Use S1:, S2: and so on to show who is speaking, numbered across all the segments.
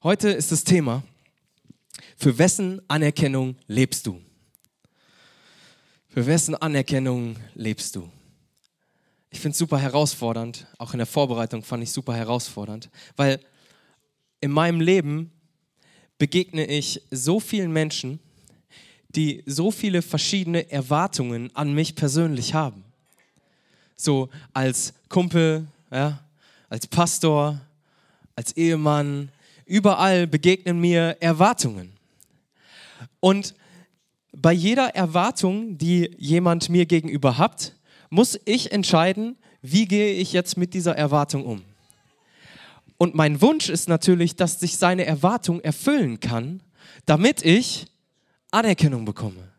S1: Heute ist das Thema, für wessen Anerkennung lebst du? Für wessen Anerkennung lebst du? Ich finde es super herausfordernd, auch in der Vorbereitung fand ich super herausfordernd, weil in meinem Leben begegne ich so vielen Menschen, die so viele verschiedene Erwartungen an mich persönlich haben. So als Kumpel, ja, als Pastor, als Ehemann, überall begegnen mir Erwartungen. Und bei jeder Erwartung, die jemand mir gegenüber hat, muss ich entscheiden, wie gehe ich jetzt mit dieser Erwartung um. Und mein Wunsch ist natürlich, dass sich seine Erwartung erfüllen kann, damit ich Anerkennung bekomme.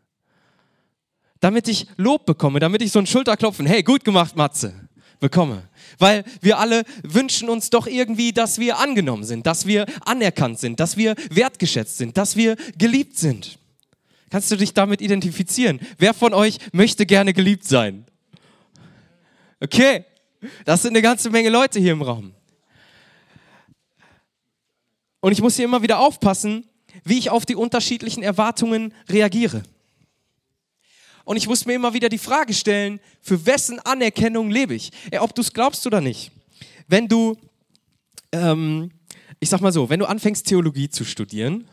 S1: Damit ich Lob bekomme, damit ich so ein Schulterklopfen, hey, gut gemacht, Matze, bekomme. Weil wir alle wünschen uns doch irgendwie, dass wir angenommen sind, dass wir anerkannt sind, dass wir wertgeschätzt sind, dass wir geliebt sind. Kannst du dich damit identifizieren? Wer von euch möchte gerne geliebt sein? Okay, das sind eine ganze Menge Leute hier im Raum. Und ich muss hier immer wieder aufpassen, wie ich auf die unterschiedlichen Erwartungen reagiere. Und ich muss mir immer wieder die Frage stellen, für wessen Anerkennung lebe ich? Ob du es glaubst oder nicht. Wenn du, ähm, ich sag mal so, wenn du anfängst Theologie zu studieren,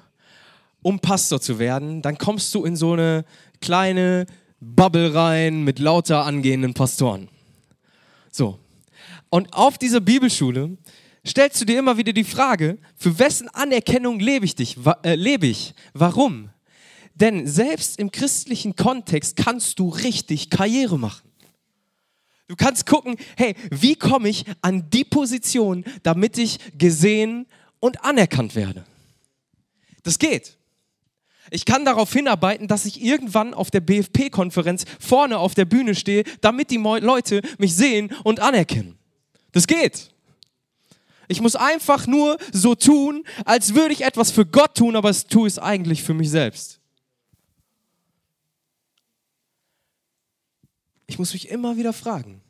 S1: um Pastor zu werden, dann kommst du in so eine kleine Bubble rein mit lauter angehenden Pastoren. So. Und auf dieser Bibelschule stellst du dir immer wieder die Frage, für wessen Anerkennung lebe ich dich, äh, lebe ich? Warum? Denn selbst im christlichen Kontext kannst du richtig Karriere machen. Du kannst gucken, hey, wie komme ich an die Position, damit ich gesehen und anerkannt werde? Das geht. Ich kann darauf hinarbeiten, dass ich irgendwann auf der BFP-Konferenz vorne auf der Bühne stehe, damit die Leute mich sehen und anerkennen. Das geht. Ich muss einfach nur so tun, als würde ich etwas für Gott tun, aber es tue es eigentlich für mich selbst. Ich muss mich immer wieder fragen,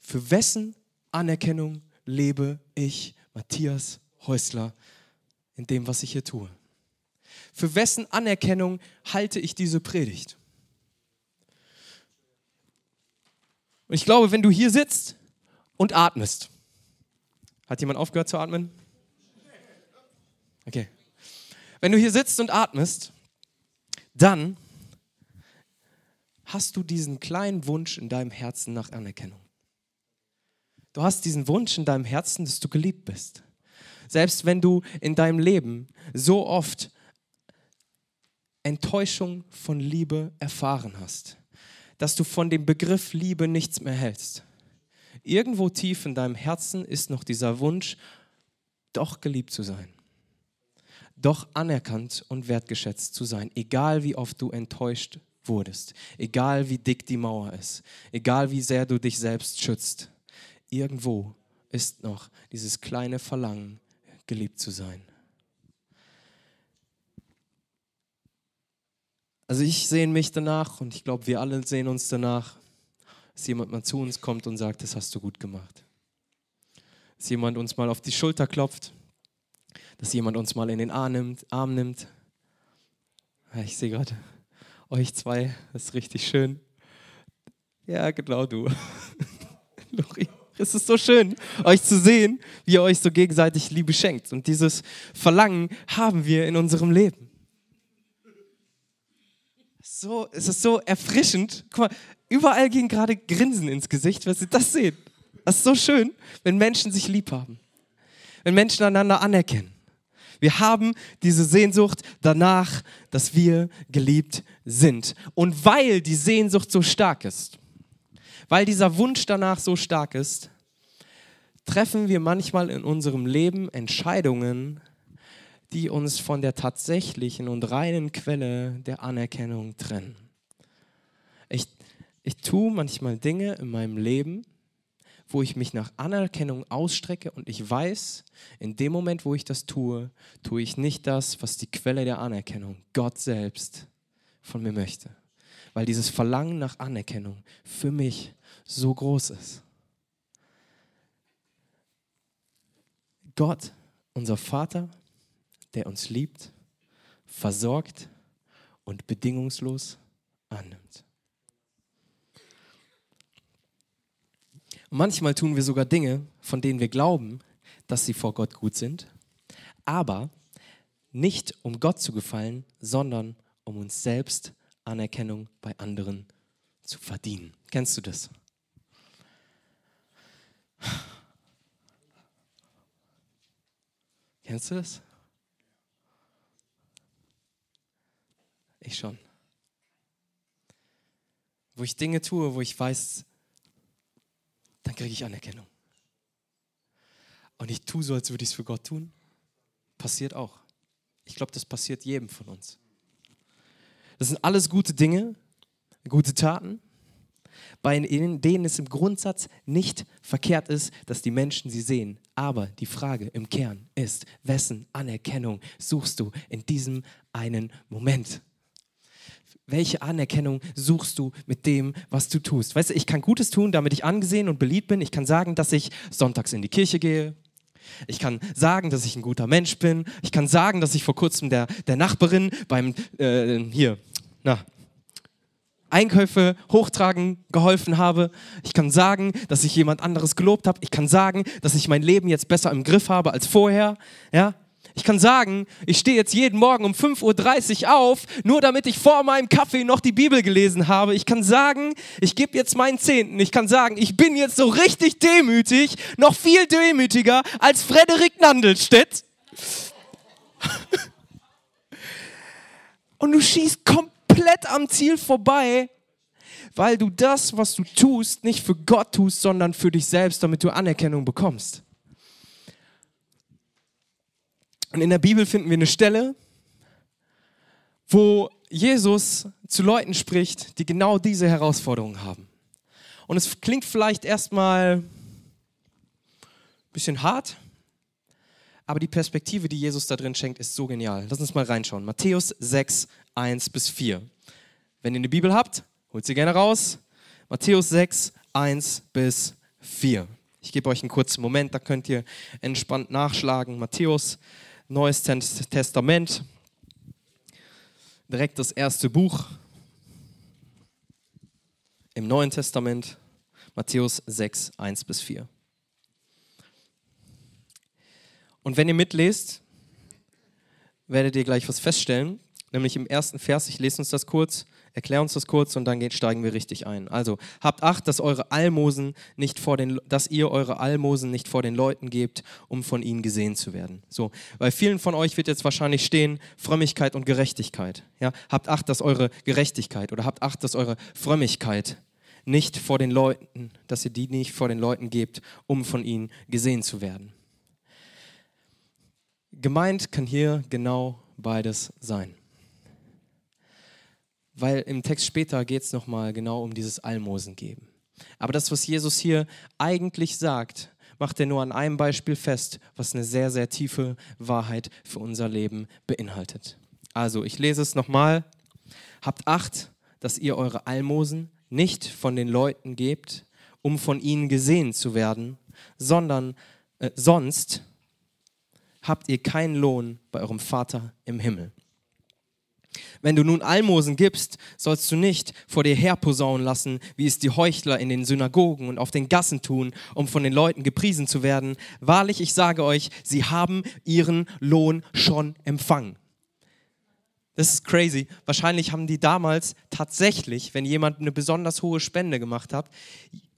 S1: für wessen Anerkennung lebe ich, Matthias Häusler, in dem, was ich hier tue? Für wessen Anerkennung halte ich diese Predigt? Und ich glaube, wenn du hier sitzt und atmest, hat jemand aufgehört zu atmen? Okay. Wenn du hier sitzt und atmest, dann hast du diesen kleinen Wunsch in deinem Herzen nach Anerkennung. Du hast diesen Wunsch in deinem Herzen, dass du geliebt bist. Selbst wenn du in deinem Leben so oft Enttäuschung von Liebe erfahren hast, dass du von dem Begriff Liebe nichts mehr hältst, Irgendwo tief in deinem Herzen ist noch dieser Wunsch, doch geliebt zu sein. Doch anerkannt und wertgeschätzt zu sein, egal wie oft du enttäuscht wurdest, egal wie dick die Mauer ist, egal wie sehr du dich selbst schützt. Irgendwo ist noch dieses kleine Verlangen, geliebt zu sein. Also ich sehe mich danach und ich glaube, wir alle sehen uns danach, dass jemand mal zu uns kommt und sagt, das hast du gut gemacht. Dass jemand uns mal auf die Schulter klopft, dass jemand uns mal in den Arm nimmt. Arm nimmt. Ich sehe gerade euch zwei, das ist richtig schön. Ja, genau du. Lori. Es ist so schön, euch zu sehen, wie ihr euch so gegenseitig Liebe schenkt. Und dieses Verlangen haben wir in unserem Leben. So, es ist so erfrischend. Guck mal, Überall gehen gerade Grinsen ins Gesicht, wenn sie das sehen. Das ist so schön, wenn Menschen sich lieb haben. Wenn Menschen einander anerkennen. Wir haben diese Sehnsucht danach, dass wir geliebt sind. Und weil die Sehnsucht so stark ist, weil dieser Wunsch danach so stark ist, treffen wir manchmal in unserem Leben Entscheidungen, die uns von der tatsächlichen und reinen Quelle der Anerkennung trennen. Ich ich tue manchmal Dinge in meinem Leben, wo ich mich nach Anerkennung ausstrecke und ich weiß, in dem Moment, wo ich das tue, tue ich nicht das, was die Quelle der Anerkennung, Gott selbst, von mir möchte. Weil dieses Verlangen nach Anerkennung für mich so groß ist. Gott, unser Vater, der uns liebt, versorgt und bedingungslos annimmt. Manchmal tun wir sogar Dinge, von denen wir glauben, dass sie vor Gott gut sind, aber nicht um Gott zu gefallen, sondern um uns selbst Anerkennung bei anderen zu verdienen. Kennst du das? Kennst du das? Ich schon. Wo ich Dinge tue, wo ich weiß, dann kriege ich Anerkennung. Und ich tue so, als würde ich es für Gott tun. Passiert auch. Ich glaube, das passiert jedem von uns. Das sind alles gute Dinge, gute Taten, bei denen es im Grundsatz nicht verkehrt ist, dass die Menschen sie sehen. Aber die Frage im Kern ist, wessen Anerkennung suchst du in diesem einen Moment? Welche Anerkennung suchst du mit dem, was du tust? Weißt du, ich kann Gutes tun, damit ich angesehen und beliebt bin. Ich kann sagen, dass ich sonntags in die Kirche gehe. Ich kann sagen, dass ich ein guter Mensch bin. Ich kann sagen, dass ich vor kurzem der, der Nachbarin beim, äh, hier, na, Einkäufe hochtragen geholfen habe. Ich kann sagen, dass ich jemand anderes gelobt habe. Ich kann sagen, dass ich mein Leben jetzt besser im Griff habe als vorher. Ja? Ich kann sagen, ich stehe jetzt jeden Morgen um 5.30 Uhr auf, nur damit ich vor meinem Kaffee noch die Bibel gelesen habe. Ich kann sagen, ich gebe jetzt meinen Zehnten. Ich kann sagen, ich bin jetzt so richtig demütig, noch viel demütiger als Frederik Nandelstedt. Und du schießt komplett am Ziel vorbei, weil du das, was du tust, nicht für Gott tust, sondern für dich selbst, damit du Anerkennung bekommst. Und in der Bibel finden wir eine Stelle, wo Jesus zu Leuten spricht, die genau diese Herausforderungen haben. Und es klingt vielleicht erstmal ein bisschen hart, aber die Perspektive, die Jesus da drin schenkt, ist so genial. Lass uns mal reinschauen. Matthäus 6, 1 bis 4. Wenn ihr eine Bibel habt, holt sie gerne raus. Matthäus 6, 1 bis 4. Ich gebe euch einen kurzen Moment, da könnt ihr entspannt nachschlagen. Matthäus Neues Testament, direkt das erste Buch im Neuen Testament, Matthäus 6, 1 bis 4. Und wenn ihr mitlest, werdet ihr gleich was feststellen, nämlich im ersten Vers, ich lese uns das kurz, Erklär uns das kurz und dann steigen wir richtig ein. Also, habt Acht, dass eure Almosen nicht vor den, dass ihr eure Almosen nicht vor den Leuten gebt, um von ihnen gesehen zu werden. So, bei vielen von euch wird jetzt wahrscheinlich stehen Frömmigkeit und Gerechtigkeit. Ja, habt Acht, dass eure Gerechtigkeit oder habt Acht, dass eure Frömmigkeit nicht vor den Leuten, dass ihr die nicht vor den Leuten gebt, um von ihnen gesehen zu werden. Gemeint kann hier genau beides sein weil im Text später geht es nochmal genau um dieses Almosen geben. Aber das, was Jesus hier eigentlich sagt, macht er nur an einem Beispiel fest, was eine sehr, sehr tiefe Wahrheit für unser Leben beinhaltet. Also, ich lese es nochmal. Habt Acht, dass ihr eure Almosen nicht von den Leuten gebt, um von ihnen gesehen zu werden, sondern äh, sonst habt ihr keinen Lohn bei eurem Vater im Himmel. Wenn du nun Almosen gibst, sollst du nicht vor dir herposaunen lassen, wie es die Heuchler in den Synagogen und auf den Gassen tun, um von den Leuten gepriesen zu werden. Wahrlich, ich sage euch, sie haben ihren Lohn schon empfangen. Das ist crazy. Wahrscheinlich haben die damals tatsächlich, wenn jemand eine besonders hohe Spende gemacht hat,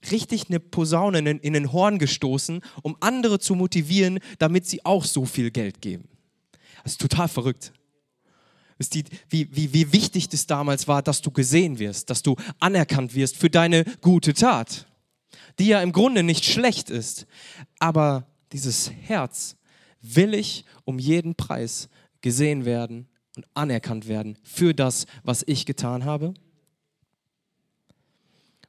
S1: richtig eine Posaune in, in den Horn gestoßen, um andere zu motivieren, damit sie auch so viel Geld geben. Das ist total verrückt die, wie, wie, wie wichtig das damals war, dass du gesehen wirst, dass du anerkannt wirst für deine gute Tat, die ja im Grunde nicht schlecht ist. Aber dieses Herz will ich um jeden Preis gesehen werden und anerkannt werden für das, was ich getan habe.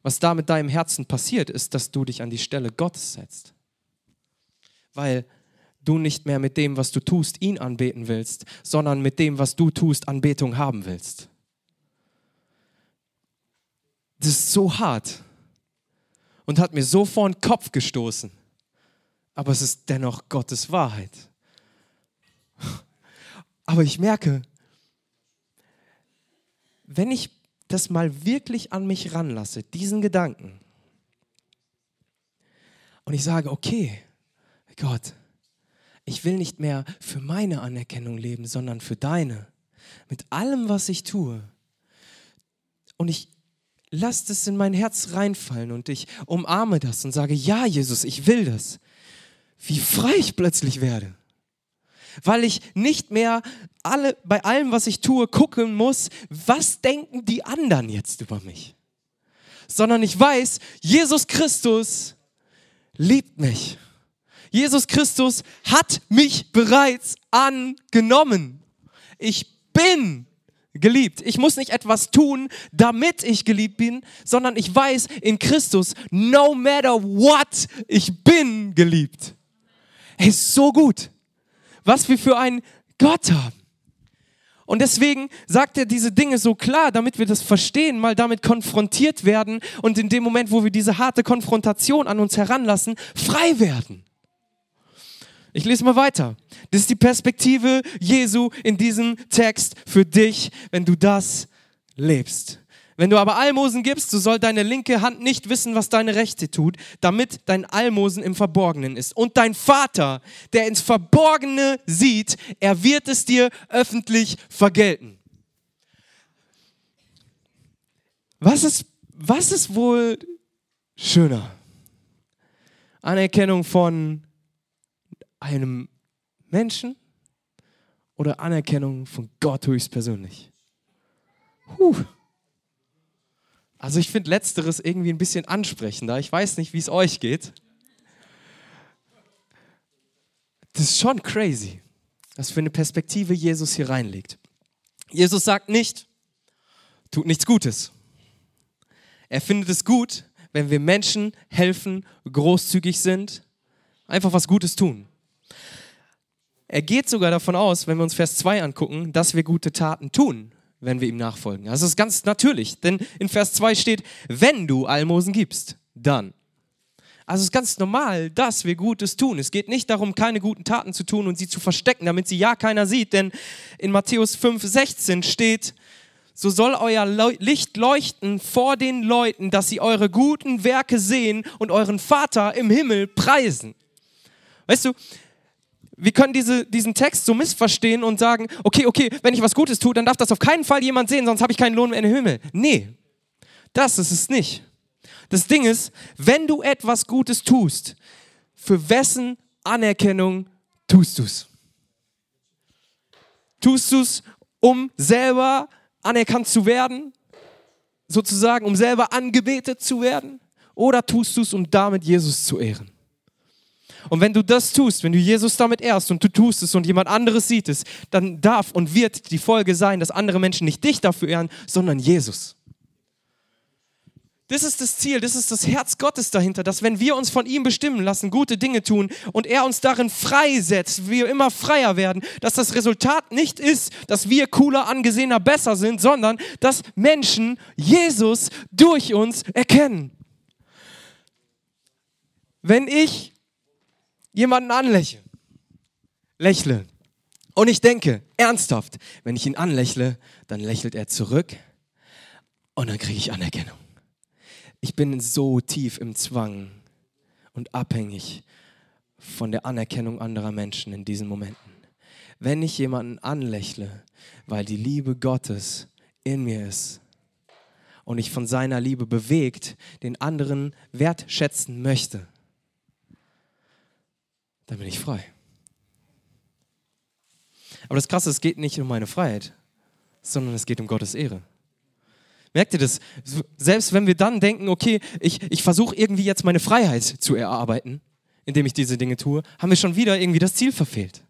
S1: Was da mit deinem Herzen passiert, ist, dass du dich an die Stelle Gottes setzt. Weil du nicht mehr mit dem, was du tust, ihn anbeten willst, sondern mit dem, was du tust, Anbetung haben willst. Das ist so hart und hat mir so vor den Kopf gestoßen. Aber es ist dennoch Gottes Wahrheit. Aber ich merke, wenn ich das mal wirklich an mich ranlasse, diesen Gedanken, und ich sage, okay, Gott, ich will nicht mehr für meine Anerkennung leben, sondern für deine. Mit allem, was ich tue. Und ich lasse das in mein Herz reinfallen und ich umarme das und sage, ja, Jesus, ich will das. Wie frei ich plötzlich werde. Weil ich nicht mehr alle, bei allem, was ich tue, gucken muss, was denken die anderen jetzt über mich. Sondern ich weiß, Jesus Christus liebt mich. Jesus Christus hat mich bereits angenommen. Ich bin geliebt. Ich muss nicht etwas tun, damit ich geliebt bin, sondern ich weiß in Christus, no matter what, ich bin geliebt. Er ist so gut, was wir für einen Gott haben. Und deswegen sagt er diese Dinge so klar, damit wir das verstehen, mal damit konfrontiert werden und in dem Moment, wo wir diese harte Konfrontation an uns heranlassen, frei werden. Ich lese mal weiter. Das ist die Perspektive Jesu in diesem Text für dich, wenn du das lebst. Wenn du aber Almosen gibst, so soll deine linke Hand nicht wissen, was deine rechte tut, damit dein Almosen im Verborgenen ist. Und dein Vater, der ins Verborgene sieht, er wird es dir öffentlich vergelten. Was ist, was ist wohl schöner? Anerkennung von einem Menschen oder Anerkennung von Gott höchstpersönlich? Puh. Also ich finde letzteres irgendwie ein bisschen ansprechender. Ich weiß nicht, wie es euch geht. Das ist schon crazy, was für eine Perspektive Jesus hier reinlegt. Jesus sagt nicht, tut nichts Gutes. Er findet es gut, wenn wir Menschen helfen, großzügig sind, einfach was Gutes tun. Er geht sogar davon aus, wenn wir uns Vers 2 angucken, dass wir gute Taten tun, wenn wir ihm nachfolgen. Das ist ganz natürlich, denn in Vers 2 steht, wenn du Almosen gibst, dann. Also es ist ganz normal, dass wir Gutes tun. Es geht nicht darum, keine guten Taten zu tun und sie zu verstecken, damit sie ja keiner sieht, denn in Matthäus 5, 16 steht, so soll euer Licht leuchten vor den Leuten, dass sie eure guten Werke sehen und euren Vater im Himmel preisen. Weißt du, wir können diese, diesen Text so missverstehen und sagen, okay, okay, wenn ich was Gutes tue, dann darf das auf keinen Fall jemand sehen, sonst habe ich keinen Lohn mehr im Himmel. Nee, das ist es nicht. Das Ding ist, wenn du etwas Gutes tust, für wessen Anerkennung tust du es? Tust du es, um selber anerkannt zu werden, sozusagen, um selber angebetet zu werden? Oder tust du es, um damit Jesus zu ehren? Und wenn du das tust, wenn du Jesus damit ehrst und du tust es und jemand anderes sieht es, dann darf und wird die Folge sein, dass andere Menschen nicht dich dafür ehren, sondern Jesus. Das ist das Ziel, das ist das Herz Gottes dahinter, dass wenn wir uns von ihm bestimmen lassen, gute Dinge tun und er uns darin freisetzt, wir immer freier werden, dass das Resultat nicht ist, dass wir cooler, angesehener, besser sind, sondern dass Menschen Jesus durch uns erkennen. Wenn ich jemanden anlächle, lächle. Und ich denke, ernsthaft, wenn ich ihn anlächle, dann lächelt er zurück und dann kriege ich Anerkennung. Ich bin so tief im Zwang und abhängig von der Anerkennung anderer Menschen in diesen Momenten. Wenn ich jemanden anlächle, weil die Liebe Gottes in mir ist und ich von seiner Liebe bewegt den anderen wertschätzen möchte, dann bin ich frei. Aber das Krasse, es geht nicht um meine Freiheit, sondern es geht um Gottes Ehre. Merkt ihr das? Selbst wenn wir dann denken, okay, ich, ich versuche irgendwie jetzt meine Freiheit zu erarbeiten, indem ich diese Dinge tue, haben wir schon wieder irgendwie das Ziel verfehlt.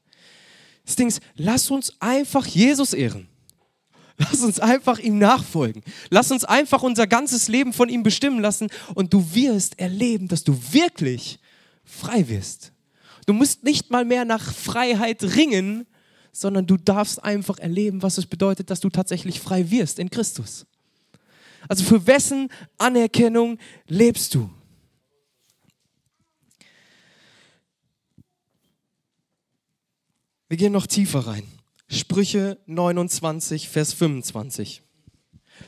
S1: Das Ding ist, lass uns einfach Jesus ehren. Lass uns einfach ihm nachfolgen. Lass uns einfach unser ganzes Leben von ihm bestimmen lassen und du wirst erleben, dass du wirklich frei wirst. Du musst nicht mal mehr nach Freiheit ringen, sondern du darfst einfach erleben, was es bedeutet, dass du tatsächlich frei wirst in Christus. Also für wessen Anerkennung lebst du? Wir gehen noch tiefer rein. Sprüche 29, Vers 25.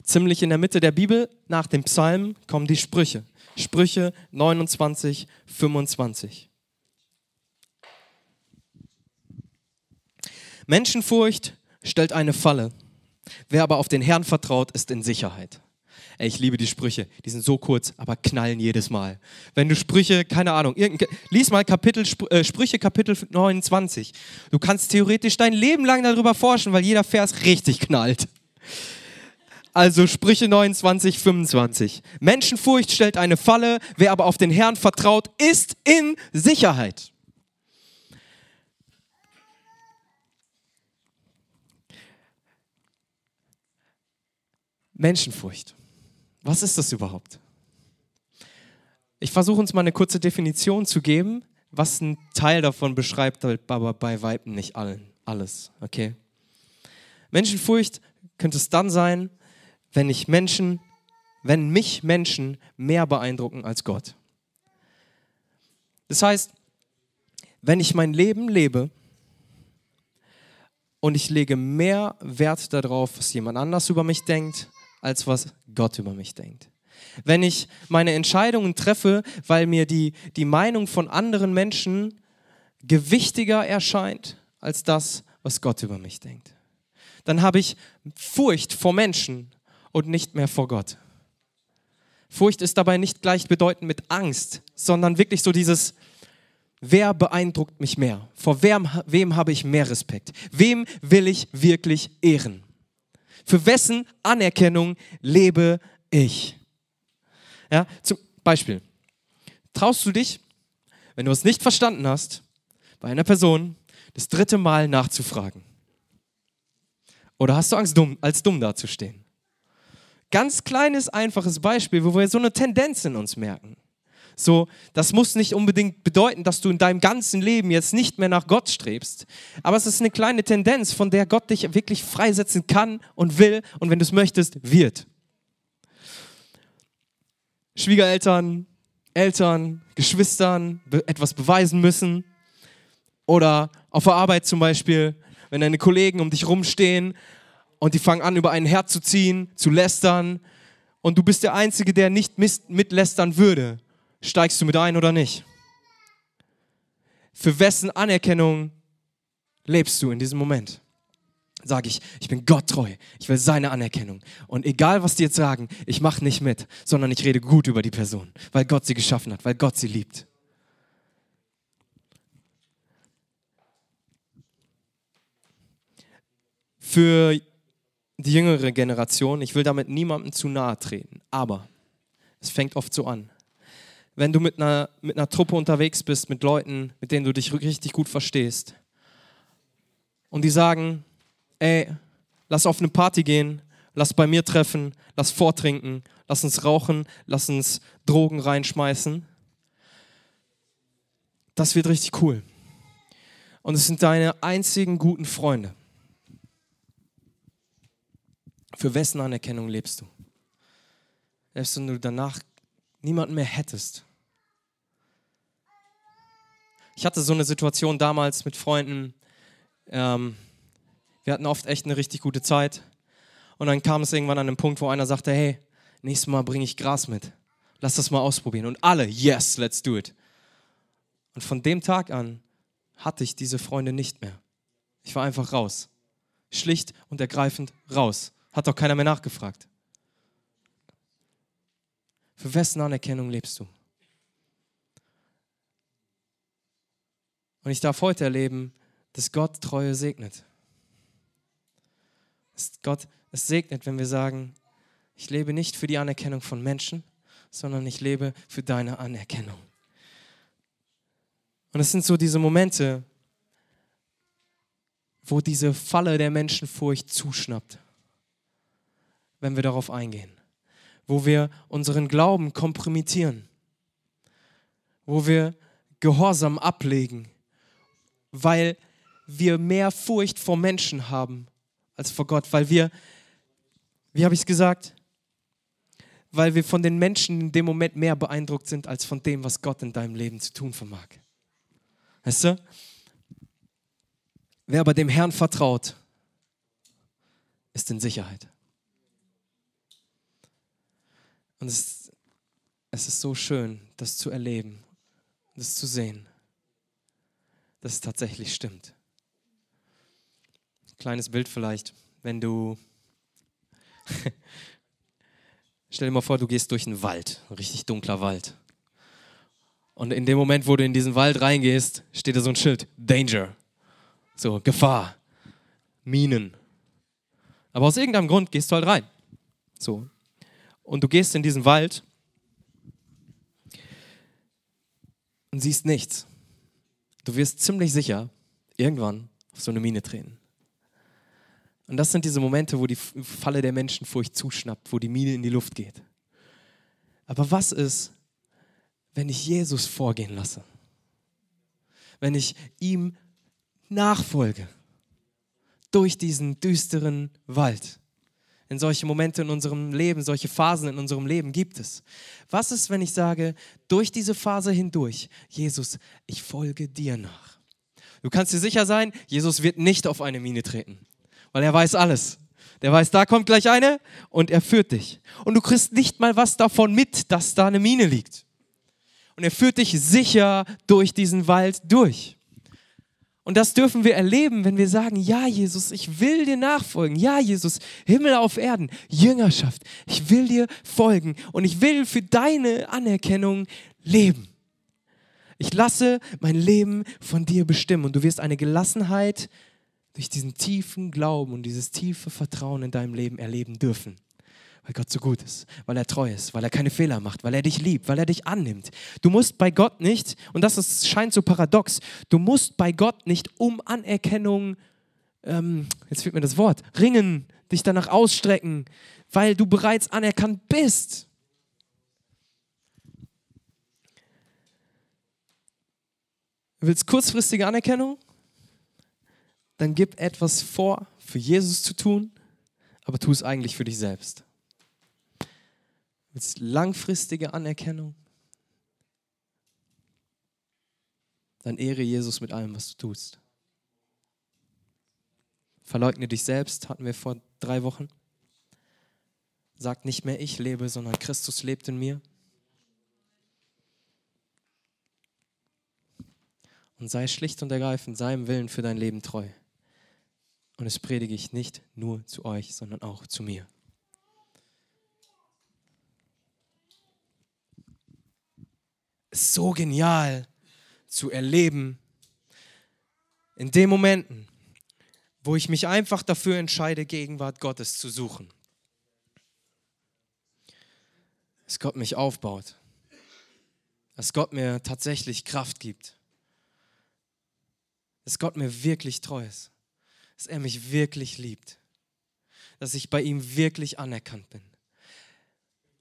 S1: Ziemlich in der Mitte der Bibel, nach dem Psalm, kommen die Sprüche. Sprüche 29, 25. Menschenfurcht stellt eine Falle. Wer aber auf den Herrn vertraut, ist in Sicherheit. Ey, ich liebe die Sprüche. Die sind so kurz, aber knallen jedes Mal. Wenn du Sprüche, keine Ahnung, lies mal Kapitel, äh, Sprüche Kapitel 29. Du kannst theoretisch dein Leben lang darüber forschen, weil jeder Vers richtig knallt. Also Sprüche 29, 25. Menschenfurcht stellt eine Falle, wer aber auf den Herrn vertraut, ist in Sicherheit. Menschenfurcht. Was ist das überhaupt? Ich versuche uns mal eine kurze Definition zu geben, was ein Teil davon beschreibt, aber bei Weitem nicht allen, alles, okay? Menschenfurcht könnte es dann sein, wenn ich Menschen, wenn mich Menschen mehr beeindrucken als Gott. Das heißt, wenn ich mein Leben lebe und ich lege mehr Wert darauf, was jemand anders über mich denkt, als was Gott über mich denkt. Wenn ich meine Entscheidungen treffe, weil mir die, die Meinung von anderen Menschen gewichtiger erscheint als das, was Gott über mich denkt, dann habe ich Furcht vor Menschen und nicht mehr vor Gott. Furcht ist dabei nicht gleichbedeutend mit Angst, sondern wirklich so dieses, wer beeindruckt mich mehr? Vor wem, wem habe ich mehr Respekt? Wem will ich wirklich ehren? Für wessen Anerkennung lebe ich? Ja, zum Beispiel, traust du dich, wenn du es nicht verstanden hast, bei einer Person das dritte Mal nachzufragen? Oder hast du Angst, dumm, als dumm dazustehen? Ganz kleines, einfaches Beispiel, wo wir so eine Tendenz in uns merken. So, das muss nicht unbedingt bedeuten, dass du in deinem ganzen Leben jetzt nicht mehr nach Gott strebst. Aber es ist eine kleine Tendenz, von der Gott dich wirklich freisetzen kann und will und wenn du es möchtest, wird. Schwiegereltern, Eltern, Geschwistern etwas beweisen müssen. Oder auf der Arbeit zum Beispiel, wenn deine Kollegen um dich rumstehen und die fangen an, über einen herzuziehen, zu lästern. Und du bist der Einzige, der nicht mitlästern würde. Steigst du mit ein oder nicht? Für wessen Anerkennung lebst du in diesem Moment? Sage ich, ich bin Gott treu, ich will seine Anerkennung. Und egal, was die jetzt sagen, ich mache nicht mit, sondern ich rede gut über die Person, weil Gott sie geschaffen hat, weil Gott sie liebt. Für die jüngere Generation, ich will damit niemandem zu nahe treten, aber es fängt oft so an wenn du mit einer, mit einer Truppe unterwegs bist, mit Leuten, mit denen du dich richtig gut verstehst. Und die sagen, ey, lass auf eine Party gehen, lass bei mir treffen, lass vortrinken, lass uns rauchen, lass uns Drogen reinschmeißen. Das wird richtig cool. Und es sind deine einzigen guten Freunde. Für wessen Anerkennung lebst du? Selbst du danach niemanden mehr hättest. Ich hatte so eine Situation damals mit Freunden. Ähm, wir hatten oft echt eine richtig gute Zeit. Und dann kam es irgendwann an einen Punkt, wo einer sagte, hey, nächstes Mal bringe ich Gras mit. Lass das mal ausprobieren. Und alle, yes, let's do it. Und von dem Tag an hatte ich diese Freunde nicht mehr. Ich war einfach raus. Schlicht und ergreifend raus. Hat doch keiner mehr nachgefragt. Für wessen Anerkennung lebst du? Und ich darf heute erleben, dass Gott Treue segnet. Dass Gott es segnet, wenn wir sagen, ich lebe nicht für die Anerkennung von Menschen, sondern ich lebe für deine Anerkennung. Und es sind so diese Momente, wo diese Falle der Menschenfurcht zuschnappt, wenn wir darauf eingehen wo wir unseren Glauben kompromittieren, wo wir Gehorsam ablegen, weil wir mehr Furcht vor Menschen haben als vor Gott, weil wir, wie habe ich es gesagt, weil wir von den Menschen in dem Moment mehr beeindruckt sind als von dem, was Gott in deinem Leben zu tun vermag. Weißt du? Wer aber dem Herrn vertraut, ist in Sicherheit. Und es, es ist so schön, das zu erleben, das zu sehen, dass es tatsächlich stimmt. Kleines Bild vielleicht, wenn du, stell dir mal vor, du gehst durch einen Wald, ein richtig dunkler Wald. Und in dem Moment, wo du in diesen Wald reingehst, steht da so ein Schild, Danger, so Gefahr, Minen. Aber aus irgendeinem Grund gehst du halt rein. So. Und du gehst in diesen Wald und siehst nichts. Du wirst ziemlich sicher irgendwann auf so eine Mine treten. Und das sind diese Momente, wo die Falle der Menschenfurcht zuschnappt, wo die Mine in die Luft geht. Aber was ist, wenn ich Jesus vorgehen lasse? Wenn ich ihm nachfolge durch diesen düsteren Wald? In solche Momente in unserem Leben, solche Phasen in unserem Leben gibt es. Was ist, wenn ich sage, durch diese Phase hindurch, Jesus, ich folge dir nach? Du kannst dir sicher sein, Jesus wird nicht auf eine Mine treten weil er weiß alles. Der weiß, da kommt gleich eine und er führt dich. Und du kriegst nicht mal was davon mit, dass da eine Mine liegt. Und er führt dich sicher durch diesen Wald durch. Und das dürfen wir erleben, wenn wir sagen, ja Jesus, ich will dir nachfolgen. Ja Jesus, Himmel auf Erden, Jüngerschaft, ich will dir folgen und ich will für deine Anerkennung leben. Ich lasse mein Leben von dir bestimmen und du wirst eine Gelassenheit durch diesen tiefen Glauben und dieses tiefe Vertrauen in deinem Leben erleben dürfen. Weil Gott so gut ist, weil er treu ist, weil er keine Fehler macht, weil er dich liebt, weil er dich annimmt. Du musst bei Gott nicht, und das ist, scheint so paradox, du musst bei Gott nicht um Anerkennung, ähm, jetzt fehlt mir das Wort, ringen, dich danach ausstrecken, weil du bereits anerkannt bist. Du willst kurzfristige Anerkennung? dann gib etwas vor, für Jesus zu tun, aber tu es eigentlich für dich selbst. Willst langfristige Anerkennung? Dann ehre Jesus mit allem, was du tust. Verleugne dich selbst, hatten wir vor drei Wochen. Sag nicht mehr ich lebe, sondern Christus lebt in mir. Und sei schlicht und ergreifend seinem Willen für dein Leben treu. Und das predige ich nicht nur zu euch, sondern auch zu mir. So genial zu erleben, in den Momenten, wo ich mich einfach dafür entscheide, Gegenwart Gottes zu suchen. Dass Gott mich aufbaut, dass Gott mir tatsächlich Kraft gibt, dass Gott mir wirklich treu ist. Dass er mich wirklich liebt, dass ich bei ihm wirklich anerkannt bin.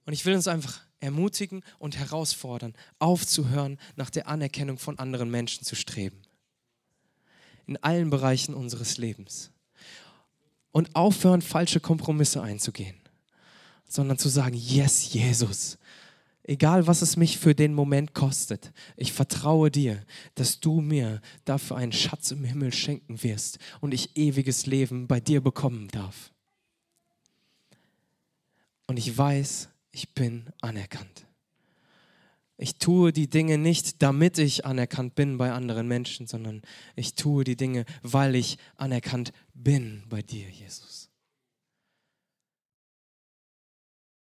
S1: Und ich will uns einfach ermutigen und herausfordern, aufzuhören, nach der Anerkennung von anderen Menschen zu streben. In allen Bereichen unseres Lebens. Und aufhören, falsche Kompromisse einzugehen, sondern zu sagen, yes, Jesus, Egal, was es mich für den Moment kostet, ich vertraue dir, dass du mir dafür einen Schatz im Himmel schenken wirst und ich ewiges Leben bei dir bekommen darf. Und ich weiß, ich bin anerkannt. Ich tue die Dinge nicht, damit ich anerkannt bin bei anderen Menschen, sondern ich tue die Dinge, weil ich anerkannt bin bei dir, Jesus.